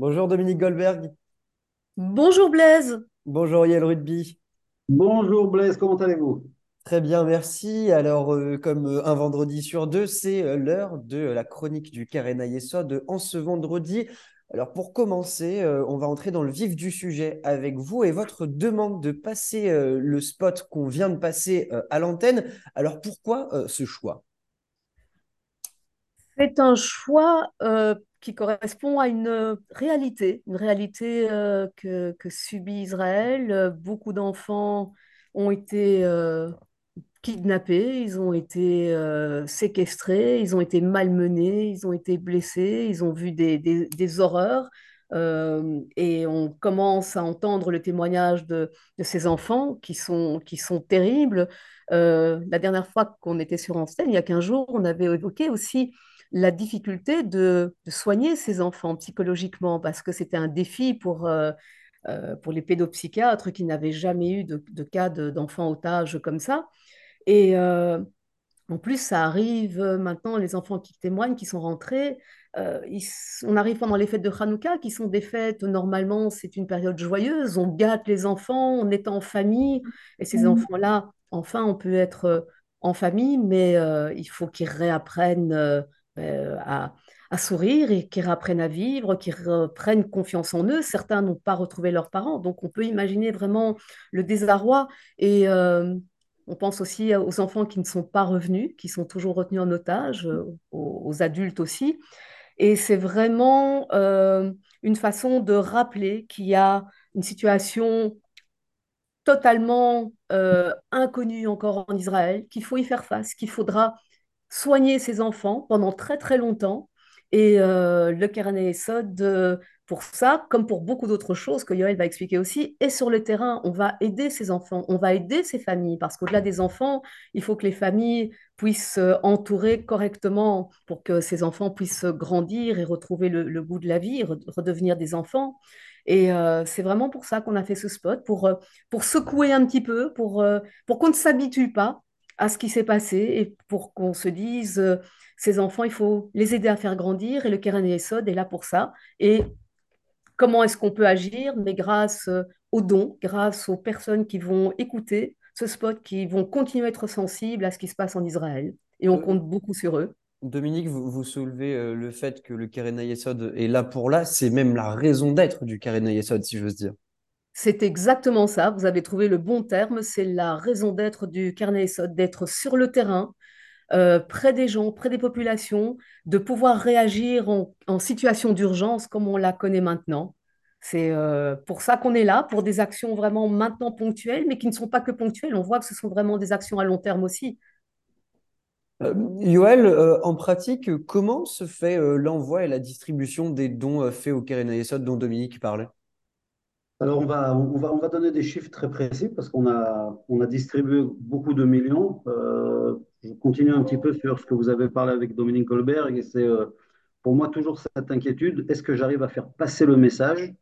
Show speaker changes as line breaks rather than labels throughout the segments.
Bonjour Dominique Goldberg.
Bonjour Blaise.
Bonjour Yael Rugby.
Bonjour Blaise, comment allez-vous?
Très bien, merci. Alors, euh, comme euh, un vendredi sur deux, c'est euh, l'heure de la chronique du Carena Yesod en ce vendredi. Alors, pour commencer, on va entrer dans le vif du sujet avec vous et votre demande de passer le spot qu'on vient de passer à l'antenne. Alors, pourquoi ce choix?
C'est un choix euh, qui correspond à une réalité, une réalité euh, que, subit Israël. Euh, Beaucoup d'enfants ont été euh, kidnappés, ils ont été euh, séquestrés, ils ont été malmenés, ils ont été blessés, ils ont vu des, horreurs. Euh, et on commence à entendre le témoignage de, ces enfants qui sont, terribles. Euh, la dernière fois qu'on était sur antenne, il y a 15 jours, on avait évoqué aussi la difficulté de, de soigner ces enfants psychologiquement parce que c'était un défi pour, euh, euh, pour les pédopsychiatres qui n'avaient jamais eu de, de cas de- d'enfants otages comme ça. Et euh, en plus, ça arrive maintenant, les enfants qui témoignent, qui sont rentrés, euh, ils on arrive pendant les fêtes de Hanouka, qui sont des fêtes, normalement, c'est une période joyeuse, on gâte les enfants, on est en famille, et ces enfants-là, enfin, on peut être en famille, mais euh, il faut qu'ils réapprennent euh, à, sourire et qu'ils réapprennent à vivre, qu'ils reprennent confiance en eux. Certains n'ont pas retrouvé leurs parents, donc on peut imaginer vraiment le désarroi et... euh, on pense aussi aux enfants qui ne sont pas revenus, qui sont toujours retenus en otage, euh, aux, adultes aussi. Et c'est vraiment une façon de rappeler qu'il y a une situation totalement inconnue encore en Israël, qu'il faut y faire face, qu'il faudra soigner ses enfants pendant très très longtemps. Et euh, le Keren Esod, euh, pour ça, comme pour beaucoup d'autres choses que Yoël va expliquer aussi, est sur le terrain. On va aider ces enfants, on va aider ces familles, parce qu'au-delà des enfants, il faut que les familles puissent euh, entourer correctement pour que ces enfants puissent grandir et retrouver le, goût de la vie, re- redevenir des enfants. Et euh, c'est vraiment pour ça qu'on a fait ce spot, pour, pour secouer un petit peu, pour, pour qu'on ne s'habitue pas à ce qui s'est passé et pour qu'on se dise, euh, ces enfants, il faut les aider à faire grandir et le Keren Yesod est là pour ça. Et comment est-ce qu'on peut agir? Mais grâce euh, aux dons, grâce aux personnes qui vont écouter ce spot, qui vont continuer à être sensibles à ce qui se passe en Israël. Et on
Euh,
compte beaucoup sur eux.
Dominique, vous, vous soulevez euh, le fait que le Carena Yesod est là pour là. C'est même la raison d'être du Carena Yesod, si j'ose dire.
C'est exactement ça. Vous avez trouvé le bon terme. C'est la raison d'être du Carnet Esod, d'être sur le terrain, euh, près des gens, près des populations, de pouvoir réagir en, situation d'urgence comme on la connaît maintenant. C'est euh, pour ça qu'on est là, pour des actions vraiment maintenant ponctuelles, mais qui ne sont pas que ponctuelles. On voit que ce sont vraiment des actions à long terme aussi.
Euh, Yoël, euh, en pratique, comment se fait euh, l'envoi et la distribution des dons faits au Yesod dont Dominique parlait?
Alors on va, on va, on va donner des chiffres très précis parce qu'on a, on a distribué beaucoup de millions. Euh, je continue un petit peu sur ce que vous avez parlé avec Dominique Goldberg et c'est euh, pour moi toujours cette inquiétude. Est-ce que j'arrive à faire passer le message?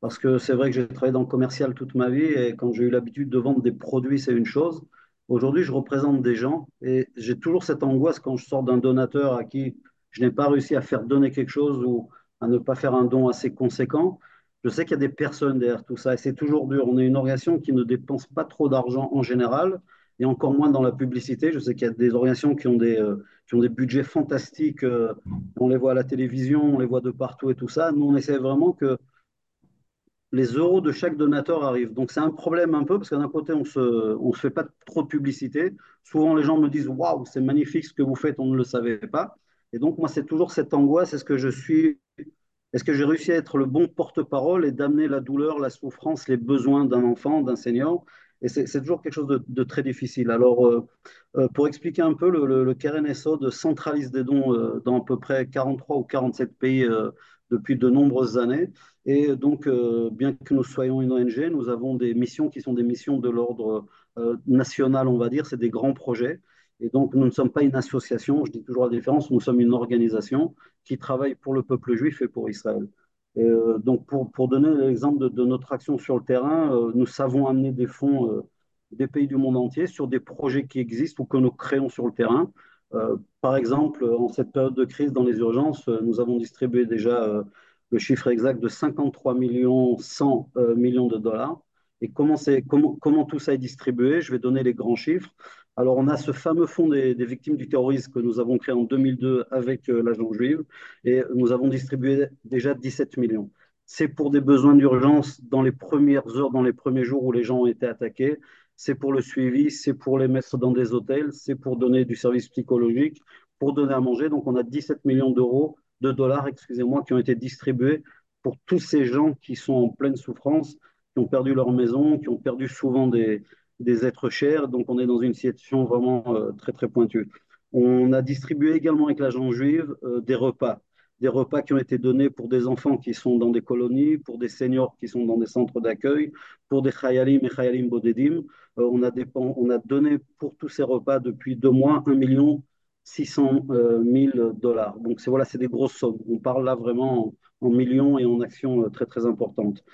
Parce que c'est vrai que j'ai travaillé dans le commercial toute ma vie et quand j'ai eu l'habitude de vendre des produits, c'est une chose. Aujourd'hui, je représente des gens et j'ai toujours cette angoisse quand je sors d'un donateur à qui je n'ai pas réussi à faire donner quelque chose ou à ne pas faire un don assez conséquent. Je sais qu'il y a des personnes derrière tout ça et c'est toujours dur. On est une organisation qui ne dépense pas trop d'argent en général et encore moins dans la publicité. Je sais qu'il y a des organisations qui ont des, euh, budgets fantastiques. euh, on les voit à la télévision, on les voit de partout et tout ça. Nous, on essaie vraiment que les euros de chaque donateur arrivent. Donc c'est un problème un peu parce que d'un côté, on se, on se fait pas trop de publicité. Souvent, les gens me disent Waouh, c'est magnifique ce que vous faites, on ne le savait pas. Et donc, moi, c'est toujours cette angoisse est-ce que je suis, est-ce que j'ai réussi à être le bon porte-parole et d'amener la douleur, la souffrance, les besoins d'un enfant, d'un senior? Et c'est toujours quelque chose de, très difficile. Alors, euh, euh, pour expliquer un peu, le, le, le centralise des dons euh, dans à peu près 43 ou 47 pays depuis de nombreuses années. Et donc, bien que nous soyons une ONG, nous avons des missions qui sont des missions de l'ordre national, on va dire, c'est des grands projets. Et donc, nous ne sommes pas une association, je dis toujours la différence, nous sommes une organisation qui travaille pour le peuple juif et pour Israël. Et, euh, donc, pour, pour donner l'exemple de, notre action sur le terrain, euh, nous savons amener des fonds euh, des pays du monde entier sur des projets qui existent ou que nous créons sur le terrain. Par exemple, en cette période de crise dans les urgences, nous avons distribué déjà le chiffre exact de 53 millions 100 euh, millions de dollars. Et comment, comment, comment tout ça est distribué? Je vais donner les grands chiffres. Alors, on a ce fameux fonds des, victimes du terrorisme que nous avons créé en 2002 avec euh, l'agent juive et nous avons distribué déjà 17 millions. C'est pour des besoins d'urgence dans les premières heures, dans les premiers jours où les gens ont été attaqués. C'est pour le suivi, c'est pour les mettre dans des hôtels, c'est pour donner du service psychologique, pour donner à manger. Donc, on a 17 millions d'euros, de dollars, excusez-moi, qui ont été distribués pour tous ces gens qui sont en pleine souffrance, qui ont perdu leur maison, qui ont perdu souvent des, des êtres chers. Donc, on est dans une situation vraiment euh, très, très pointue. On a distribué également avec l'agent juive euh, des repas. Des repas qui ont été donnés pour des enfants qui sont dans des colonies, pour des seniors qui sont dans des centres d'accueil, pour des chayalim et chayalim bodedim. Euh, on, a on a donné pour tous ces repas depuis deux mois 1 million 600 000 dollars. Donc, c'est voilà, c'est des grosses sommes. On parle là vraiment en, en millions et en actions très, très importantes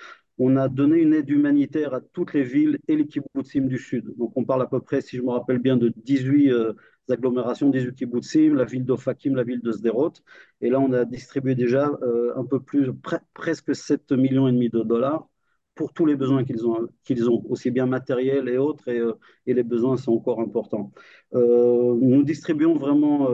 on a donné une aide humanitaire à toutes les villes et les kibbutzim du Sud. Donc on parle à peu près, si je me rappelle bien, de 18 euh, agglomérations, 18 kibbutzim, la ville d'Ofakim, la ville de Sderot. Et là, on a distribué déjà euh, un peu plus, presque 7 millions et demi de dollars pour tous les besoins qu'ils ont, qu'ils ont, aussi bien matériels et autres, et, euh, et, les besoins sont encore importants. nous distribuons vraiment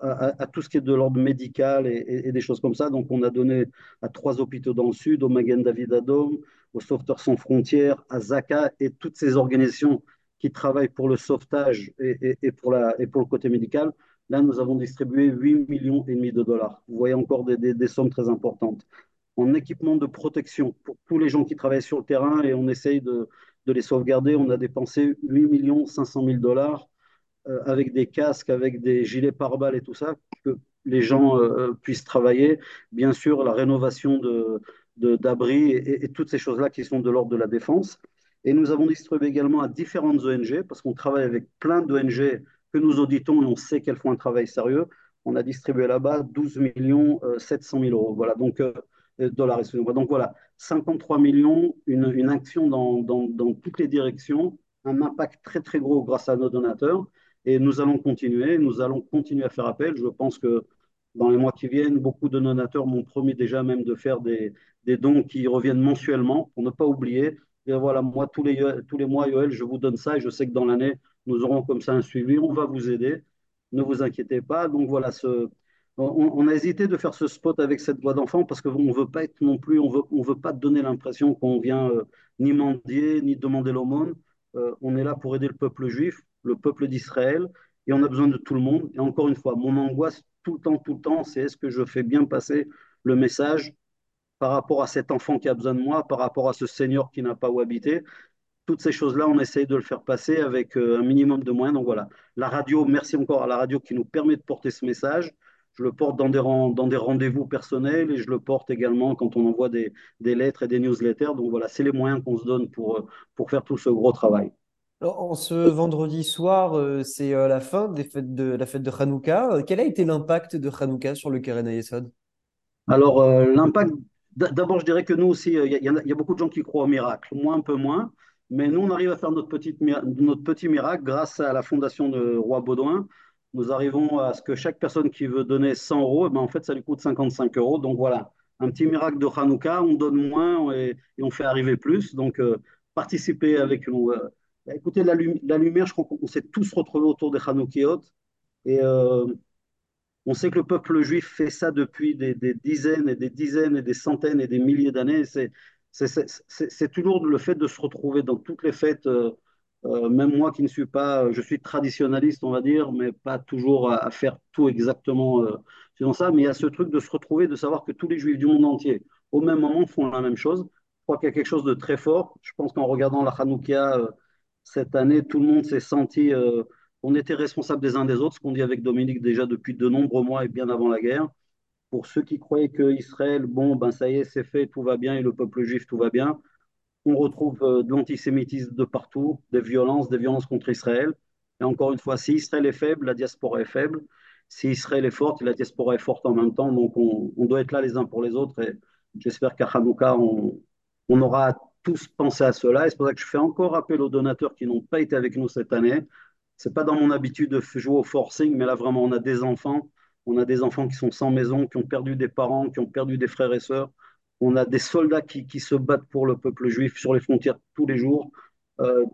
à, tout ce qui est de l'ordre médical et, des choses comme ça. Donc, on a donné à trois hôpitaux dans le sud, au Magen David Adom, au Sauveteurs sans frontières, à Zaka et toutes ces organisations qui travaillent pour le sauvetage et, pour, la, et pour le côté médical. Là, nous avons distribué 8 millions et demi de dollars. Vous voyez encore des, des sommes très importantes. En équipement de protection pour tous les gens qui travaillent sur le terrain et on essaye de, de les sauvegarder, on a dépensé 8 millions 500 000 dollars euh, avec des casques, avec des gilets pare-balles et tout ça, que les gens euh, puissent travailler. Bien sûr, la rénovation de, d'abris et, toutes ces choses-là qui sont de l'ordre de la défense. Et nous avons distribué également à différentes ONG, parce qu'on travaille avec plein d'ONG que nous auditons et on sait qu'elles font un travail sérieux. On a distribué là-bas 12 millions 700 000 euros. Voilà, donc euh, dollars, excusez-moi. Donc voilà, 53 millions, une, une action dans, dans, dans, toutes les directions, un impact très très gros grâce à nos donateurs. Et nous allons continuer, nous allons continuer à faire appel. Je pense que dans les mois qui viennent, beaucoup de donateurs m'ont promis déjà même de faire des, des dons qui reviennent mensuellement pour ne pas oublier. Et voilà, moi, tous les, tous les mois, Yoel, je vous donne ça et je sais que dans l'année, nous aurons comme ça un suivi. On va vous aider. Ne vous inquiétez pas. Donc voilà, ce, on, a hésité de faire ce spot avec cette voix d'enfant parce qu'on ne veut pas être non plus, on veut, pas donner l'impression qu'on vient euh, ni mendier, ni demander l'aumône. Euh, on est là pour aider le peuple juif, le peuple d'Israël, et on a besoin de tout le monde. Et encore une fois, mon angoisse tout le temps, tout le temps, c'est est-ce que je fais bien passer le message par rapport à cet enfant qui a besoin de moi, par rapport à ce seigneur qui n'a pas où habiter? Toutes ces choses-là, on essaye de le faire passer avec euh, un minimum de moyens. Donc voilà, la radio, merci encore à la radio qui nous permet de porter ce message. Je le porte dans des, dans des rendez-vous personnels et je le porte également quand on envoie des, des lettres et des newsletters. Donc voilà, c'est les moyens qu'on se donne pour, euh, pour faire tout ce gros travail.
Alors, en ce vendredi soir, euh, c'est la fin des fêtes de la fête de Hanouka. Quel a été l'impact de Hanouka sur le Keren Ayesod
Alors, l'impact D'abord, je dirais que nous aussi, il y, a beaucoup de gens qui croient au miracle, moi un peu moins, mais nous, on arrive à faire notre, petite, notre petit miracle grâce à la fondation de Roi Baudouin. Nous arrivons à ce que chaque personne qui veut donner 100 euros, eh ben, en fait, ça lui coûte 55 euros. Donc voilà, un petit miracle de Hanouka, on donne moins et, on fait arriver plus. Donc, euh, participez avec nous. Euh, écoutez, la, lumière, je crois qu'on s'est tous retrouvés autour des Hanoukiot. Et euh, on sait que le peuple juif fait ça depuis des, dizaines et des dizaines et des centaines et des milliers d'années. C'est toujours le fait de se retrouver dans toutes les fêtes, euh, euh, même moi qui ne suis pas, je suis traditionnaliste, on va dire, mais pas toujours à, faire tout exactement euh, selon ça. Mais il y a ce truc de se retrouver, de savoir que tous les juifs du monde entier, au même moment, font la même chose. Je crois qu'il y a quelque chose de très fort. Je pense qu'en regardant la Hanoukia cette année, tout le monde s'est senti on était responsables des uns des autres, ce qu'on dit avec Dominique déjà depuis de nombreux mois et bien avant la guerre. Pour ceux qui croyaient que Israël, bon, ben ça y est, c'est fait, tout va bien, et le peuple juif, tout va bien, on retrouve euh, de l'antisémitisme de partout, des violences, des violences contre Israël. Et encore une fois, si Israël est faible, la diaspora est faible. Si Israël est forte, la diaspora est forte en même temps. Donc on, doit être là les uns pour les autres. Et j'espère qu'à Hanouka, on, on aura tous pensé à cela. Et c'est pour ça que je fais encore appel aux donateurs qui n'ont pas été avec nous cette année c'est pas dans mon habitude de jouer au forcing, mais là vraiment, on a des enfants. On a des enfants qui sont sans maison, qui ont perdu des parents, qui ont perdu des frères et sœurs. On a des soldats qui, se battent pour le peuple juif sur les frontières tous les jours. Euh,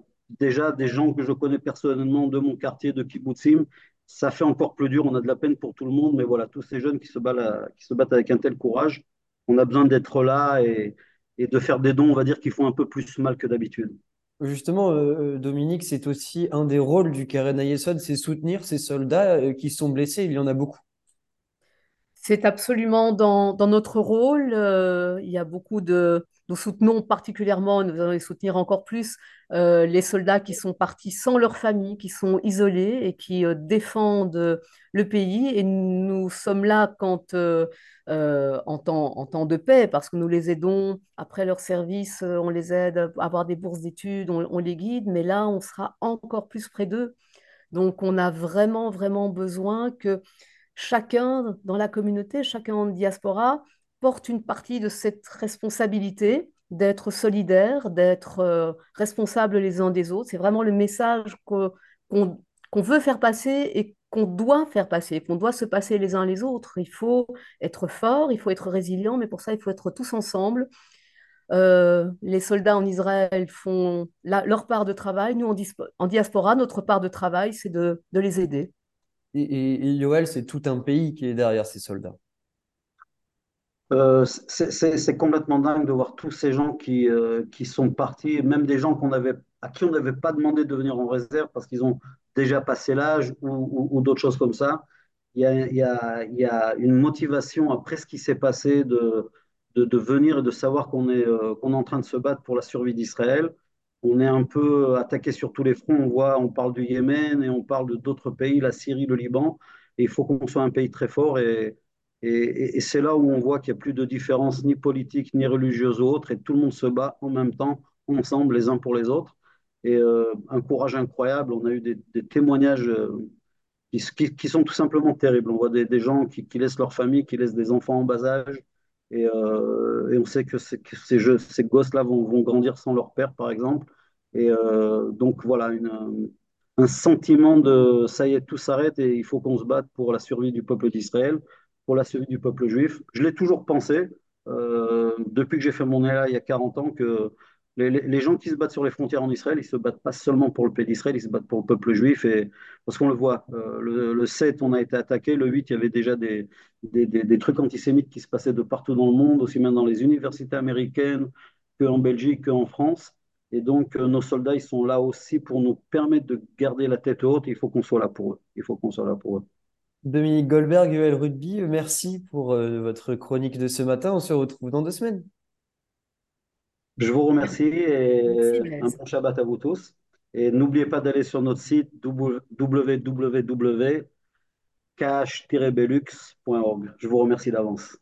déjà, des gens que je connais personnellement de mon quartier, de Kibbutzim, ça fait encore plus dur. On a de la peine pour tout le monde, mais voilà, tous ces jeunes qui se battent, battent avec un tel courage, on a besoin d'être là et, de faire des dons, on va dire, qui font un peu plus mal que d'habitude.
Justement, euh, euh, Dominique, c'est aussi un des rôles du Karen Ayesod, c'est soutenir ces soldats euh, qui sont blessés. Il y en a beaucoup.
C'est absolument dans, notre rôle. euh, il y a beaucoup de... Nous soutenons particulièrement, nous allons les soutenir encore plus, euh, les soldats qui sont partis sans leur famille, qui sont isolés et qui euh, défendent le pays. Et nous sommes là quand, en temps, de paix, parce que nous les aidons après leur service, on les aide à avoir des bourses d'études, on les guide, mais là, on sera encore plus près d'eux. Donc, on a vraiment, vraiment besoin que chacun dans la communauté, chacun en diaspora, porte une partie de cette responsabilité d'être solidaire, d'être euh, responsable les uns des autres. C'est vraiment le message qu'on veut faire passer et qu'on doit faire passer, qu'on doit se passer les uns les autres. Il faut être fort, il faut être résilient, mais pour ça, il faut être tous ensemble. Euh, les soldats en Israël font leur part de travail. Nous, en, diaspora, notre part de travail, c'est de les aider.
Et, et, Yoel, c'est tout un pays qui est derrière ces soldats.
Euh, c'est complètement dingue de voir tous ces gens qui, euh, qui sont partis, même des gens qu'on avait, à qui on n'avait pas demandé de venir en réserve parce qu'ils ont déjà passé l'âge ou, d'autres choses comme ça. Il y a, une motivation après ce qui s'est passé de, de, de venir et de savoir qu'on est, euh, qu'on est en train de se battre pour la survie d'Israël. On est un peu attaqué sur tous les fronts. On voit, on parle du Yémen et on parle d'autres pays, la Syrie, le Liban. Il faut qu'on soit un pays très fort et c'est là où on voit qu'il n'y a plus de différence ni politique ni religieuse ou autre, et tout le monde se bat en même temps, ensemble, les uns pour les autres. Et euh, un courage incroyable. On a eu des, témoignages euh, qui, sont tout simplement terribles. On voit des, des gens qui, qui laissent leur famille, qui laissent des enfants en bas âge, et, euh, et on sait que, ces, gosses-là vont, grandir sans leur père, par exemple. Et euh, donc voilà, un sentiment de ça y est, tout s'arrête et il faut qu'on se batte pour la survie du peuple d'Israël, pour la survie du peuple juif. Je l'ai toujours pensé, euh, depuis que j'ai fait mon ELA il y a 40 ans, que les, gens qui se battent sur les frontières en Israël, ils se battent pas seulement pour le pays d'Israël, ils se battent pour le peuple juif. Et, parce qu'on le voit, euh, le, le 7, on a été attaqué, le 8, il y avait déjà des, trucs antisémites qui se passaient de partout dans le monde, aussi bien dans les universités américaines qu'en Belgique, qu'en France. Et donc, euh, nos soldats, ils sont là aussi pour nous permettre de garder la tête haute. Il faut qu'on soit là pour eux. Il faut qu'on soit là pour eux.
Dominique Goldberg, Yoel Rugby, merci pour euh, votre chronique de ce matin. On se retrouve dans deux semaines.
Je vous remercie et
Merci,
un bon Shabbat à vous tous. Et n'oubliez pas d'aller sur notre site www.kh-belux.org. Je vous remercie d'avance.